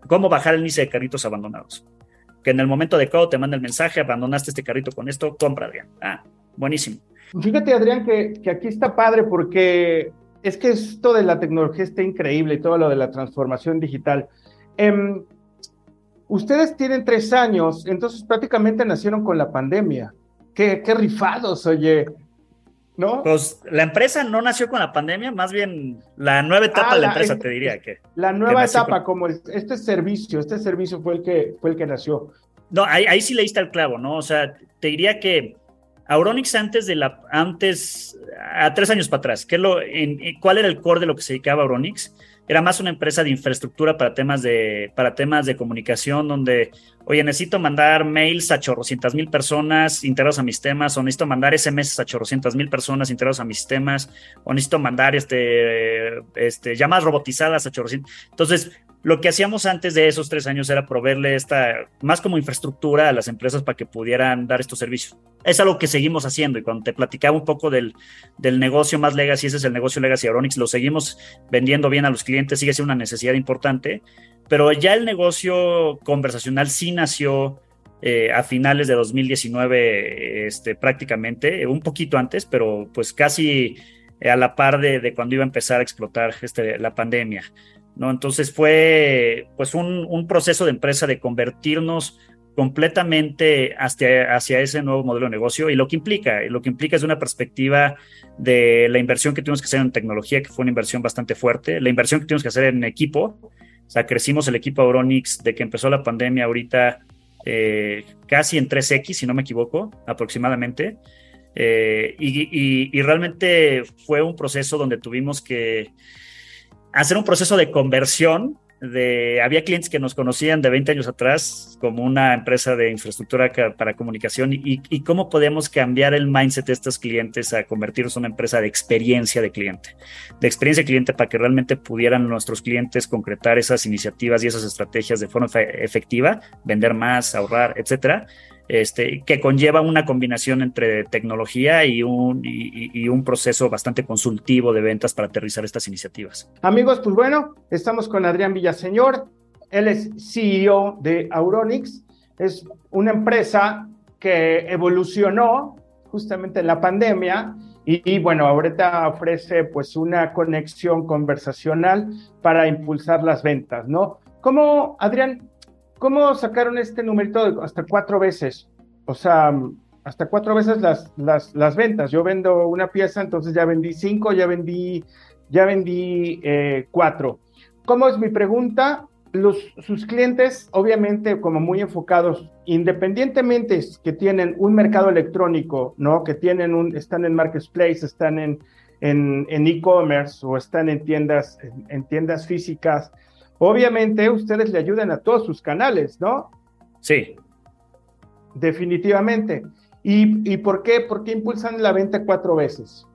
cómo bajar el índice de carritos abandonados. Que en el momento adecuado te manda el mensaje, abandonaste este carrito con esto, compra, Adrián. Ah, buenísimo. Fíjate, Adrián, que, que aquí está padre porque es que esto de la tecnología está increíble y todo lo de la transformación digital. Eh, Ustedes tienen tres años, entonces prácticamente nacieron con la pandemia. Qué, qué rifados, oye. ¿No? Pues la empresa no nació con la pandemia, más bien la nueva etapa ah, de la empresa, te diría que. La nueva etapa, como este servicio, este servicio fue el que, fue el que nació. No, ahí, ahí sí leíste el clavo, ¿no? O sea, te diría que Auronix antes de la, antes, a tres años para atrás, ¿qué lo, en, ¿cuál era el core de lo que se dedicaba Auronix? era más una empresa de infraestructura para temas de, para temas de comunicación, donde, oye, necesito mandar mails a chorrocientas mil personas integrados a mis temas, o necesito mandar SMS a chorrocientas mil personas integrados a mis temas, o necesito mandar este, este, llamadas robotizadas a chorrocientas. Entonces, lo que hacíamos antes de esos tres años era proveerle esta, más como infraestructura a las empresas para que pudieran dar estos servicios. Es algo que seguimos haciendo y cuando te platicaba un poco del, del negocio más legacy, ese es el negocio legacy Aronix, lo seguimos vendiendo bien a los clientes, sigue siendo una necesidad importante, pero ya el negocio conversacional sí nació eh, a finales de 2019, este, prácticamente, un poquito antes, pero pues casi a la par de, de cuando iba a empezar a explotar este, la pandemia. ¿No? Entonces fue pues un, proceso de empresa de convertirnos completamente hacia, hacia ese nuevo modelo de negocio y lo que implica, lo que implica es una perspectiva de la inversión que tuvimos que hacer en tecnología, que fue una inversión bastante fuerte, la inversión que tuvimos que hacer en equipo, o sea, crecimos el equipo Auronix de que empezó la pandemia ahorita eh, casi en 3X, si no me equivoco, aproximadamente. Eh, y, realmente fue un proceso donde tuvimos que hacer un proceso de conversión. De, había clientes que nos conocían de 20 años atrás como una empresa de infraestructura para comunicación y, y cómo podemos cambiar el mindset de estos clientes a convertirnos en una empresa de experiencia de cliente, de experiencia de cliente para que realmente pudieran nuestros clientes concretar esas iniciativas y esas estrategias de forma efectiva, vender más, ahorrar, etcétera este, que conlleva una combinación entre tecnología y un, y, un proceso bastante consultivo de ventas para aterrizar estas iniciativas. Amigos, pues bueno, estamos con Adrián Villaseñor. Él es CEO de Auronix. Es una empresa que evolucionó justamente en la pandemia y, bueno, ahorita ofrece pues una conexión conversacional para impulsar las ventas, ¿no? ¿Cómo, Adrián, ¿Cómo sacaron este numerito hasta cuatro veces? O sea, hasta cuatro veces las, las, las ventas. Yo vendo una pieza, entonces ya vendí cinco, ya vendí, ya vendí eh, cuatro. ¿Cómo es mi pregunta? Los, sus clientes, obviamente, como muy enfocados, independientemente que tienen un mercado electrónico, ¿no? Que tienen un, están en marketplace, están en en e-commerce o están en tiendas, en tiendas físicas, Obviamente ustedes le ayudan a todos sus canales, ¿no? Sí. Definitivamente. ¿Y, por qué? ¿Por qué impulsan la venta cuatro veces?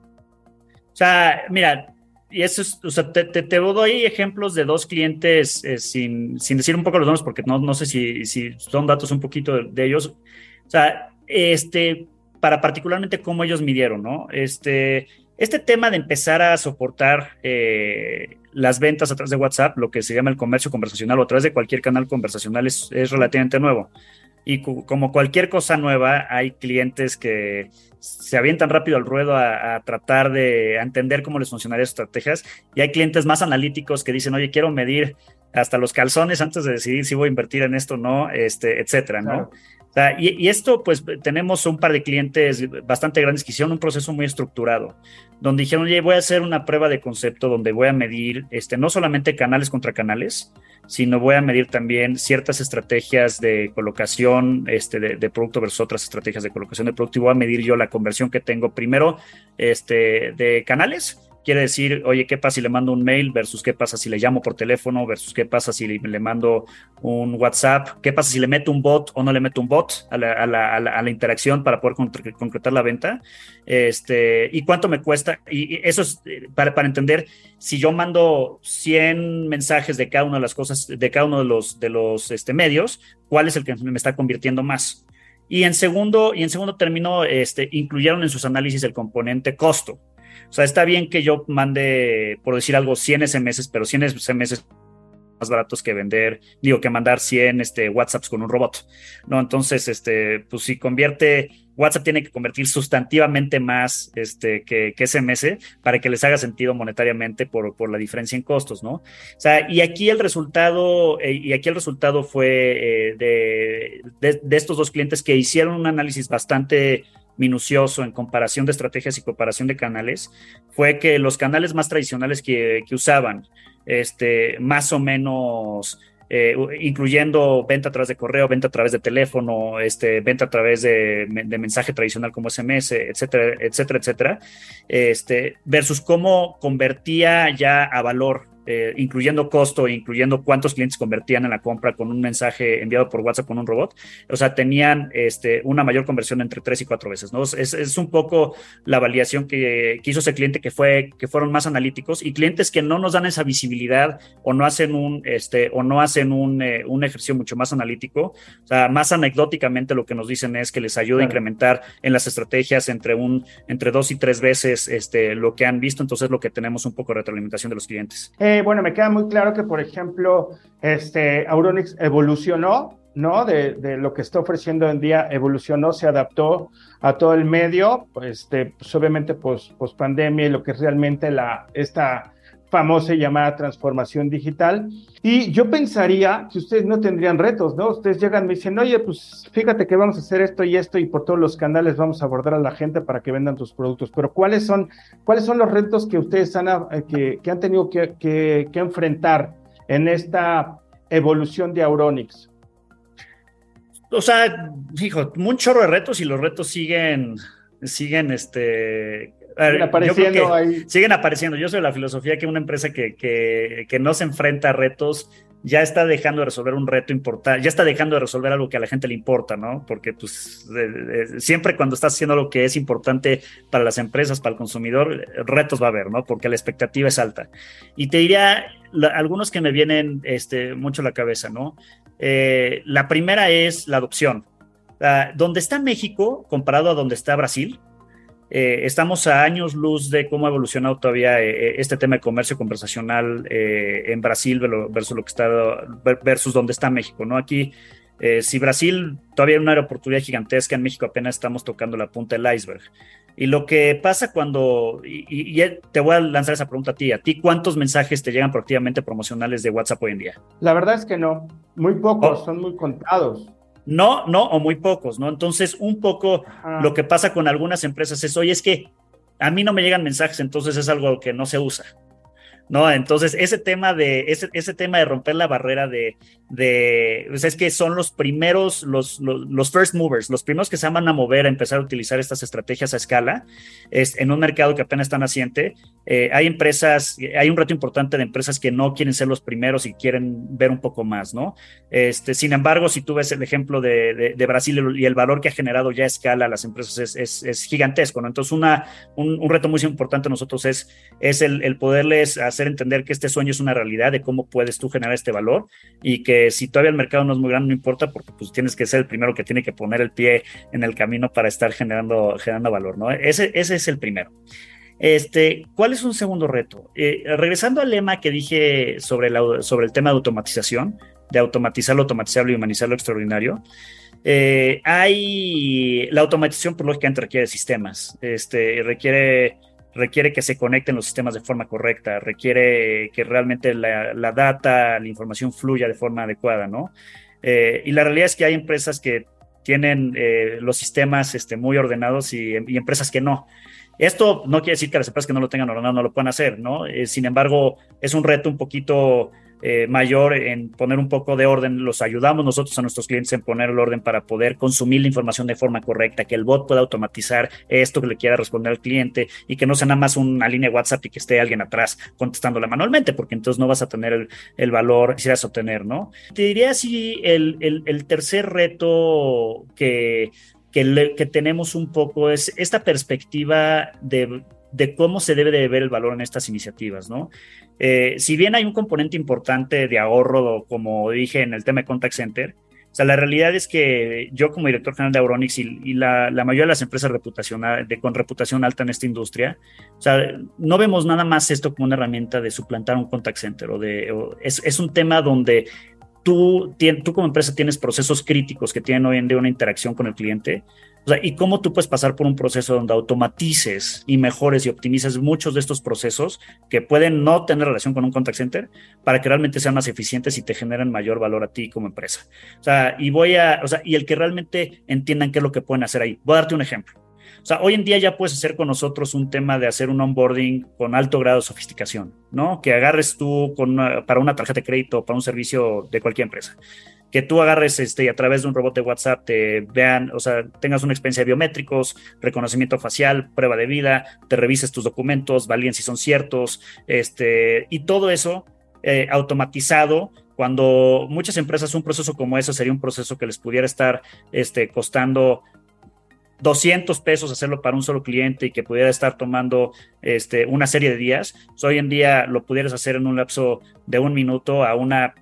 O sea, mira, y eso es, o sea, te, te, doy ejemplos de dos clientes eh, sin, sin, decir un poco los nombres, porque no, no sé si, si son datos un poquito de, ellos. O sea, este, para particularmente cómo ellos midieron, ¿no? Este, este tema de empezar a soportar eh, las ventas a través de WhatsApp, lo que se llama el comercio conversacional o a través de cualquier canal conversacional es, es relativamente nuevo. Y como cualquier cosa nueva, hay clientes que se avientan rápido al ruedo a, tratar de entender cómo les funcionarían estrategias. Y hay clientes más analíticos que dicen, oye, quiero medir hasta los calzones antes de decidir si voy a invertir en esto o no, este, etcétera, ¿no? Y, esto, pues tenemos un par de clientes bastante grandes que hicieron un proceso muy estructurado, donde dijeron, oye, voy a hacer una prueba de concepto donde voy a medir este, no solamente canales contra canales, sino voy a medir también ciertas estrategias de colocación este, de, producto versus otras estrategias de colocación de producto y voy a medir yo la conversión que tengo primero este, de canales Quiere decir, oye, ¿qué pasa si le mando un mail versus qué pasa si le llamo por teléfono versus qué pasa si le, mando un WhatsApp? ¿Qué pasa si le meto un bot o no le meto un bot a la, interacción para poder concretar la venta? Este, ¿Y cuánto me cuesta? Y, eso es eh, para, entender si yo mando 100 mensajes de cada una de las cosas, de cada uno de los, de los este, medios, ¿cuál es el que me está convirtiendo más? Y en segundo, y en segundo término, este, incluyeron en sus análisis el componente costo. O sea, está bien que yo mande, por decir algo, 100 SMS, pero 100 SMS más baratos que vender, digo, que mandar 100 este, WhatsApps con un robot, ¿no? Entonces, este, pues si convierte, WhatsApp tiene que convertir sustantivamente más este, que, que SMS para que les haga sentido monetariamente por, por la diferencia en costos, ¿no? O sea, y aquí el resultado, eh, y aquí el resultado fue eh, de, de, de estos dos clientes que hicieron un análisis bastante minucioso en comparación de estrategias y comparación de canales, fue que los canales más tradicionales que, usaban, este, más o menos, eh, incluyendo venta a través de correo, venta a través de teléfono, este, venta a través de, mensaje tradicional como SMS, etcétera, etcétera, etcétera, este, versus cómo convertía ya a valor eh, incluyendo costo, incluyendo cuántos clientes convertían en la compra con un mensaje enviado por WhatsApp con un robot, o sea, tenían este, una mayor conversión entre tres y cuatro veces, ¿no? Es, un poco la validación que, hizo ese cliente que fue, que fueron más analíticos y clientes que no nos dan esa visibilidad o no hacen un, este, o no hacen un, eh, un ejercicio mucho más analítico, o sea, más anecdóticamente lo que nos dicen es que les ayuda a incrementar en las estrategias entre un, entre dos y tres veces este, lo que han visto, entonces lo que tenemos un poco de retroalimentación de los clientes. Eh, bueno, me queda muy claro que, por ejemplo, este, Auronix evolucionó, ¿no? De, lo que está ofreciendo hoy en día, evolucionó, se adaptó a todo el medio, pues, este, pues obviamente, post, post pandemia y lo que es realmente la, esta famosa llamada transformación digital. Y yo pensaría que ustedes no tendrían retos, ¿no? Ustedes llegan y me dicen, oye, pues fíjate que vamos a hacer esto y esto y por todos los canales vamos a abordar a la gente para que vendan tus productos. Pero ¿cuáles son, cuáles son los retos que ustedes han, eh, que, que han tenido que, que, que, enfrentar en esta evolución de Auronix? O sea, hijo, un chorro de retos y los retos siguen, siguen este, siguen apareciendo ahí. Siguen apareciendo. Yo soy de la filosofía que una empresa que, que, que, no se enfrenta a retos ya está dejando de resolver un reto importante, ya está dejando de resolver algo que a la gente le importa, ¿no? Porque pues siempre cuando estás haciendo algo que es importante para las empresas, para el consumidor, retos va a haber, ¿no? Porque la expectativa es alta. Y te diría algunos que me vienen este, mucho a la cabeza, ¿no? Eh, la primera es la adopción. Uh, donde está México comparado a donde está Brasil, eh, estamos a años luz de cómo ha evolucionado todavía eh, eh, este tema de comercio conversacional en Brasil versus lo que está versus donde está México, ¿no? Aquí, si Brasil todavía hay una oportunidad gigantesca, en México apenas estamos tocando la punta del iceberg. Y lo que pasa cuando, y, te voy a lanzar esa pregunta a ti, ¿a ti cuántos mensajes te llegan proactivamente promocionales de WhatsApp hoy en día? La verdad es que no, muy pocos, oh. son muy contados. No, no, o muy pocos, ¿no? Entonces, un poco lo que pasa con algunas empresas es, oye, es que a mí no me llegan mensajes, entonces es algo que no se usa. ¿no? Entonces, ese tema de, ese, ese tema de romper la barrera de, de pues es que son los primeros, los, los, first movers, los primeros que se van a mover a empezar a utilizar estas estrategias a escala, es, en un mercado que apenas está naciente. Eh, hay empresas, hay un reto importante de empresas que no quieren ser los primeros y quieren ver un poco más, ¿no? Este, sin embargo, si tú ves el ejemplo de, Brasil y el valor que ha generado ya a escala las empresas es, es, es gigantesco, ¿no? Entonces, una, un, un, reto muy importante a nosotros es, es el, el poderles hacer entender que este sueño es una realidad, de cómo puedes tú generar este valor y que si todavía el mercado no es muy grande, no importa, porque pues tienes que ser el primero que tiene que poner el pie en el camino para estar generando, generando valor, ¿no? Ese, ese es el primero. Este, ¿Cuál es un segundo reto? Eh, regresando al lema que dije sobre, sobre el tema de automatización, de automatizar lo automatizable y humanizar lo extraordinario, eh, hay la automatización, por lógicamente, requiere sistemas, este, requiere, requiere que se conecten los sistemas de forma correcta, requiere que realmente la, la data, la información fluya de forma adecuada, ¿no? Eh, y la realidad es que hay empresas que tienen los sistemas este, muy ordenados y, empresas que no. Esto no quiere decir que las empresas que no lo tengan ordenado no lo puedan hacer, ¿no? sin embargo, es un reto un poquito eh, mayor en poner un poco de orden. Los ayudamos nosotros a nuestros clientes en poner el orden para poder consumir la información de forma correcta, que el bot pueda automatizar esto que le quiera responder al cliente y que no sea nada más una línea de WhatsApp y que esté alguien atrás contestándola manualmente, porque entonces no vas a tener el, valor que quisieras obtener, ¿no? Te diría así, el, el, el tercer reto que, que, que tenemos un poco es esta perspectiva de de cómo se debe de ver el valor en estas iniciativas, ¿no? Eh, si bien hay un componente importante de ahorro, como dije en el tema de contact center, o sea, la realidad es que yo como director general de Auronix y, la, mayoría de las empresas de, con reputación alta en esta industria, o sea, no vemos nada más esto como una herramienta de suplantar un contact center o de, es, es, un tema donde tú, tú como empresa tienes procesos críticos que tienen hoy en día una interacción con el cliente o sea, y cómo tú puedes pasar por un proceso donde automatices y mejores y optimices muchos de estos procesos que pueden no tener relación con un contact center para que realmente sean más eficientes y te generen mayor valor a ti como empresa. O sea, y voy a, o sea, y el que realmente entiendan qué es lo que pueden hacer ahí. Voy a darte un ejemplo. O sea, hoy en día ya puedes hacer con nosotros un tema de hacer un onboarding con alto grado de sofisticación, ¿no? Que agarres tú para una tarjeta de crédito, para un servicio de cualquier empresa que tú agarres este, y a través de un robot de WhatsApp te vean, o sea, tengas una experiencia de biométricos, reconocimiento facial, prueba de vida, te revises tus documentos, valían si son ciertos, este, y todo eso eh, automatizado. Cuando muchas empresas un proceso como eso sería un proceso que les pudiera estar este, costando 200 pesos hacerlo para un solo cliente y que pudiera estar tomando este, una serie de días, hoy en día lo pudieras hacer en un lapso de un minuto a una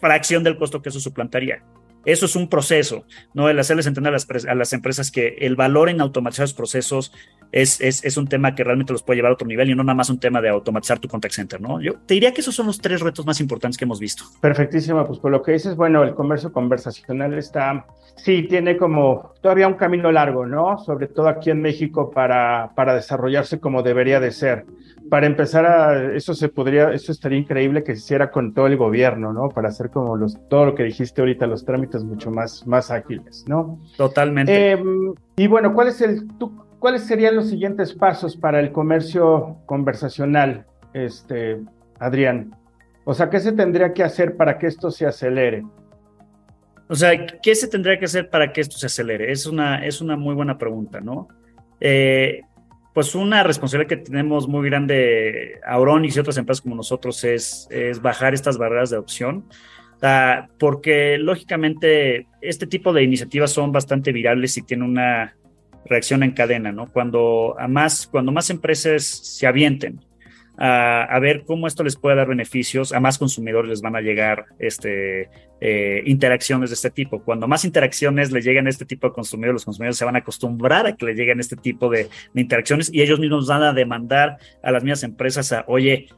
fracción del costo que eso suplantaría. Eso es un proceso, ¿no? El hacerles entender a las, empresas que el valor en automatizar los procesos es, es, un tema que realmente los puede llevar a otro nivel y no nada más un tema de automatizar tu contact center, ¿no? Yo te diría que esos son los tres retos más importantes que hemos visto. Perfectísimo, pues por lo que dices, bueno, el comercio conversacional está, sí, tiene como todavía un camino largo, ¿no? Sobre todo aquí en México para, para desarrollarse como debería de ser para empezar a, eso se podría, eso estaría increíble que se hiciera con todo el gobierno, ¿no? Para hacer como los, todo lo que dijiste ahorita, los trámites mucho más, más ágiles, ¿no? Totalmente. Em, y bueno, ¿cuál es el, ¿cuáles serían los siguientes pasos para el comercio conversacional, este, Adrián? O sea, ¿qué se tendría que hacer para que esto se acelere? O sea, ¿qué se tendría que hacer para que esto se acelere? Es una, es una muy buena pregunta, ¿no? Eh, pues una responsabilidad que tenemos muy grande Auronix y otras empresas como nosotros es, es bajar estas barreras de adopción, porque lógicamente este tipo de iniciativas son bastante virales y tienen una reacción en cadena, ¿no? Cuando, más, cuando más empresas se avienten a, ver cómo esto les puede dar beneficios, a más consumidores les van a llegar este, eh, interacciones de este tipo. Cuando más interacciones le llegan a este tipo de consumidores, los consumidores se van a acostumbrar a que le lleguen este tipo de, de interacciones y ellos mismos van a demandar a las mismas empresas a, oye,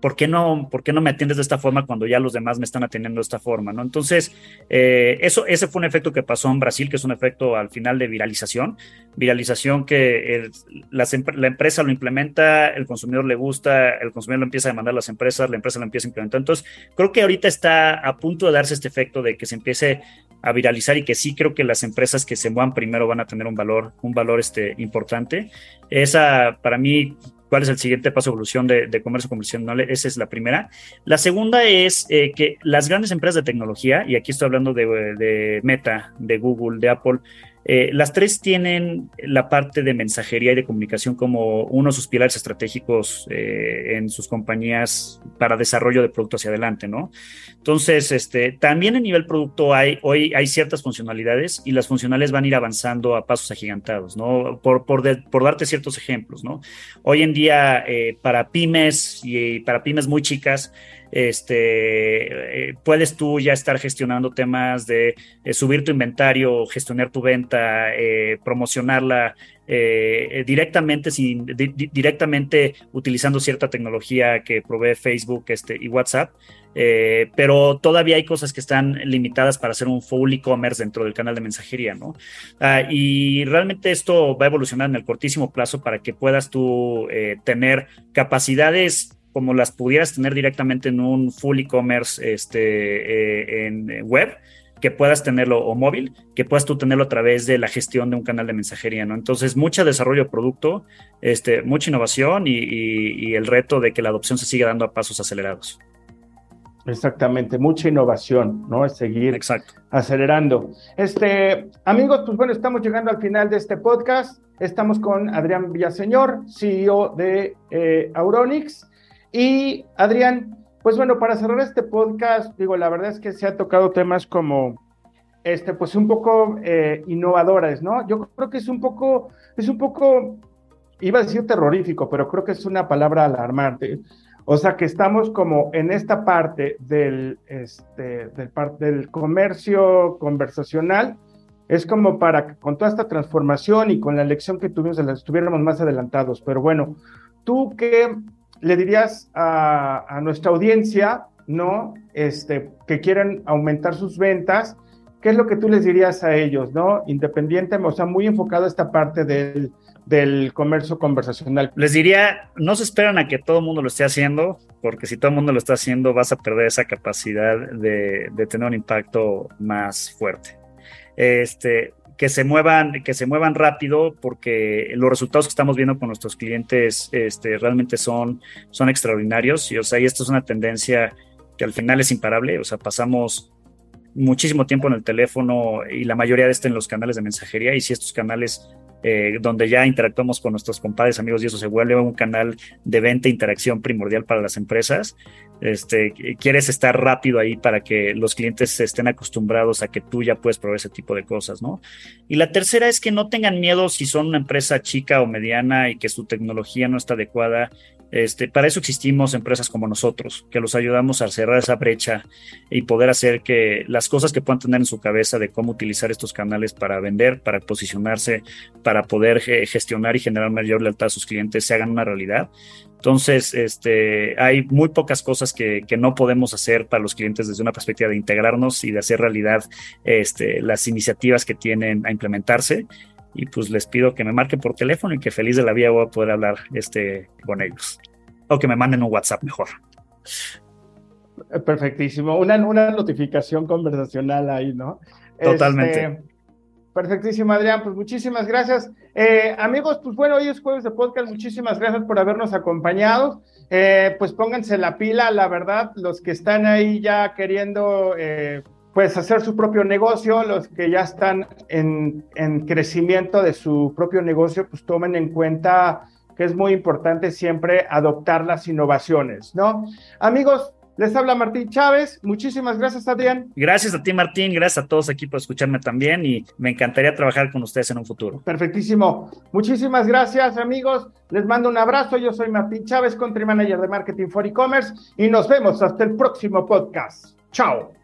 ¿por qué no, por qué no me atiendes de esta forma cuando ya los demás me están atendiendo de esta forma? ¿no? Entonces, eh, eso, ese fue un efecto que pasó en Brasil, que es un efecto al final de viralización. Viralización que la, empresa lo implementa, el consumidor le gusta, el consumidor lo empieza a demandar a las empresas, la empresa lo empieza a implementar. Entonces, creo que ahorita está a punto de darse este efecto de que se empiece a viralizar y que sí creo que las empresas que se muevan primero van a tener un valor, un valor este, importante. Esa, para mí, cuál es el siguiente paso de evolución de, comercio convencional. Esa es la primera. La segunda es eh, que las grandes empresas de tecnología, y aquí estoy hablando de Meta, de Google, de Apple, eh, las tres tienen la parte de mensajería y de comunicación como uno de sus pilares estratégicos eh, en sus compañías para desarrollo de producto hacia adelante, ¿no? Entonces, este, también a nivel producto hay, hoy hay ciertas funcionalidades y las funcionales van a ir avanzando a pasos agigantados, ¿no? Por, por, por darte ciertos ejemplos, ¿no? Hoy en día, eh, para pymes y para pymes muy chicas, este, eh, puedes tú ya estar gestionando temas de eh, subir tu inventario, gestionar tu venta, eh, promocionarla directamente, sin, directamente utilizando cierta tecnología que provee Facebook este, y WhatsApp, pero todavía hay cosas que están limitadas para hacer un full e-commerce dentro del canal de mensajería, ¿no? Ah, y realmente esto va a evolucionar en el cortísimo plazo para que puedas tú tener capacidades como las pudieras tener directamente en un full e-commerce este, en web que puedas tenerlo o móvil, que puedas tú tenerlo a través de la gestión de un canal de mensajería, ¿no? Entonces, mucho desarrollo de producto, este, mucha innovación y, el reto de que la adopción se siga dando a pasos acelerados. Exactamente, mucha innovación, ¿no? Es seguir Exacto. acelerando. Este, amigos, pues bueno, estamos llegando al final de este podcast. Estamos con Adrián Villaseñor, CEO de eh, Auronix. Y Adrián, pues bueno, para cerrar este podcast, digo, la verdad es que se ha tocado temas como, este, pues un poco eh, innovadores, ¿no? Yo creo que es un poco, es un poco, iba a decir terrorífico, pero creo que es una palabra alarmante. O sea, que estamos como en esta parte del, este, del, del comercio conversacional, es como para que con toda esta transformación y con la lección que tuvimos, estuviéramos más adelantados. Pero bueno, tú qué le dirías a, nuestra audiencia, ¿no? Este, que quieren aumentar sus ventas, ¿qué es lo que tú les dirías a ellos, ¿no? Independiente, o sea, muy enfocado a esta parte del, del comercio conversacional. Les diría, no se esperan a que todo el mundo lo esté haciendo, porque si todo el mundo lo está haciendo, vas a perder esa capacidad de, de tener un impacto más fuerte. Este, que se muevan, que se muevan rápido, porque los resultados que estamos viendo con nuestros clientes este, realmente son, son extraordinarios. Y, o sea, y esto es una tendencia que al final es imparable. O sea, pasamos muchísimo tiempo en el teléfono y la mayoría de esto en los canales de mensajería. Y si estos canales eh, donde ya interactuamos con nuestros compadres, amigos, y eso se vuelve un canal de venta e interacción primordial para las empresas. Este, quieres estar rápido ahí para que los clientes estén acostumbrados a que tú ya puedes proveer ese tipo de cosas, ¿no? Y la tercera es que no tengan miedo si son una empresa chica o mediana y que su tecnología no está adecuada este, para eso existimos empresas como nosotros, que los ayudamos a cerrar esa brecha y poder hacer que las cosas que puedan tener en su cabeza de cómo utilizar estos canales para vender, para posicionarse, para poder gestionar y generar mayor lealtad a sus clientes se hagan una realidad. Entonces, este, hay muy pocas cosas que, que, no podemos hacer para los clientes desde una perspectiva de integrarnos y de hacer realidad este, las iniciativas que tienen a implementarse y pues les pido que me marquen por teléfono y que feliz de la vida voy a poder hablar este, con ellos. O que me manden un WhatsApp mejor. Perfectísimo. Una, una notificación conversacional ahí, ¿no? Totalmente. Este, perfectísimo, Adrián. Pues muchísimas gracias. Eh, amigos, pues bueno, hoy es jueves de podcast. Muchísimas gracias por habernos acompañado. Eh, pues pónganse la pila, la verdad, los que están ahí ya queriendo eh, pues hacer su propio negocio, los que ya están en, en, crecimiento de su propio negocio, pues tomen en cuenta que es muy importante siempre adoptar las innovaciones, ¿no? Amigos, les habla Martín Chávez. Muchísimas gracias, Adrián. Gracias a ti, Martín. Gracias a todos aquí por escucharme también y me encantaría trabajar con ustedes en un futuro. Perfectísimo. Muchísimas gracias, amigos. Les mando un abrazo. Yo soy Martín Chávez, Country Manager de Marketing for E-Commerce y nos vemos hasta el próximo podcast. Chao.